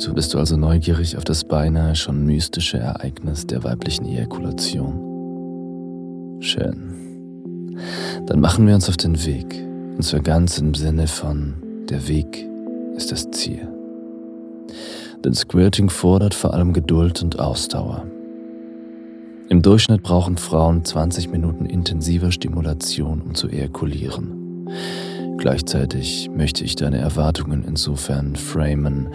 So bist du also neugierig auf das beinahe schon mystische Ereignis der weiblichen Ejakulation. Schön. Dann machen wir uns auf den Weg, und zwar ganz im Sinne von der Weg ist das Ziel. Denn Squirting fordert vor allem Geduld und Ausdauer. Im Durchschnitt brauchen Frauen 20 Minuten intensiver Stimulation, um zu ejakulieren. Gleichzeitig möchte ich deine Erwartungen insofern framen,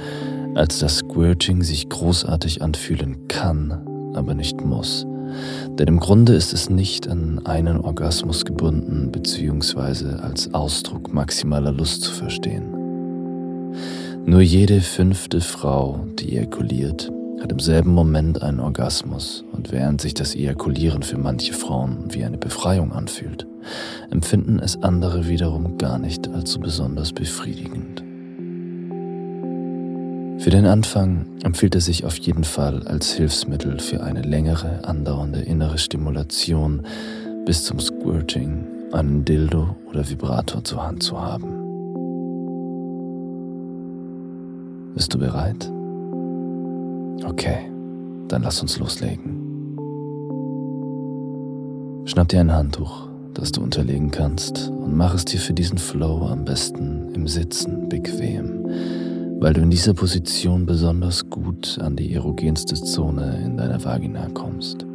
als dass Squirting sich großartig anfühlen kann, aber nicht muss. Denn im Grunde ist es nicht an einen Orgasmus gebunden bzw. als Ausdruck maximaler Lust zu verstehen. Nur jede fünfte Frau, die ejakuliert, hat im selben Moment einen Orgasmus und während sich das Ejakulieren für manche Frauen wie eine Befreiung anfühlt, empfinden es andere wiederum gar nicht als so besonders befriedigend. Für den Anfang empfiehlt es sich auf jeden Fall als Hilfsmittel für eine längere andauernde innere Stimulation bis zum Squirting einen Dildo oder Vibrator zur Hand zu haben. Bist du bereit? Okay, dann lass uns loslegen. Schnapp dir ein Handtuch, das du unterlegen kannst, und mach es dir für diesen Flow am besten im Sitzen bequem, weil du in dieser Position besonders gut an die erogenste Zone in deiner Vagina kommst.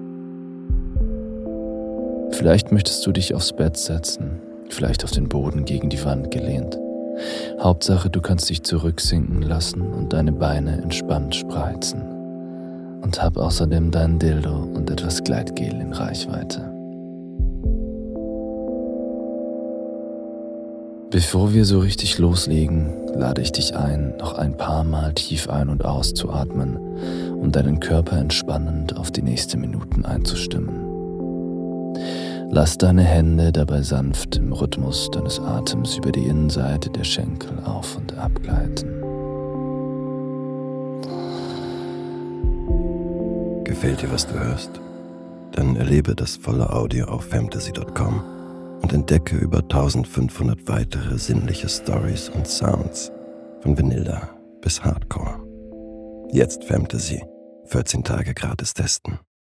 Vielleicht möchtest du dich aufs Bett setzen, vielleicht auf den Boden gegen die Wand gelehnt. Hauptsache, du kannst dich zurücksinken lassen und deine Beine entspannt spreizen und hab außerdem deinen Dildo und etwas Gleitgel in Reichweite. Bevor wir so richtig loslegen, lade ich dich ein, noch ein paar Mal tief ein- und auszuatmen und deinen Körper entspannend auf die nächsten Minuten einzustimmen. Lass deine Hände dabei sanft im Rhythmus deines Atems über die Innenseite der Schenkel auf und ab gleiten. Gefällt dir, was du hörst? Dann erlebe das volle Audio auf fantasy.com und entdecke über 1500 weitere sinnliche Stories und Sounds von Vanilla bis Hardcore. Jetzt Fantasy. 14 Tage gratis testen.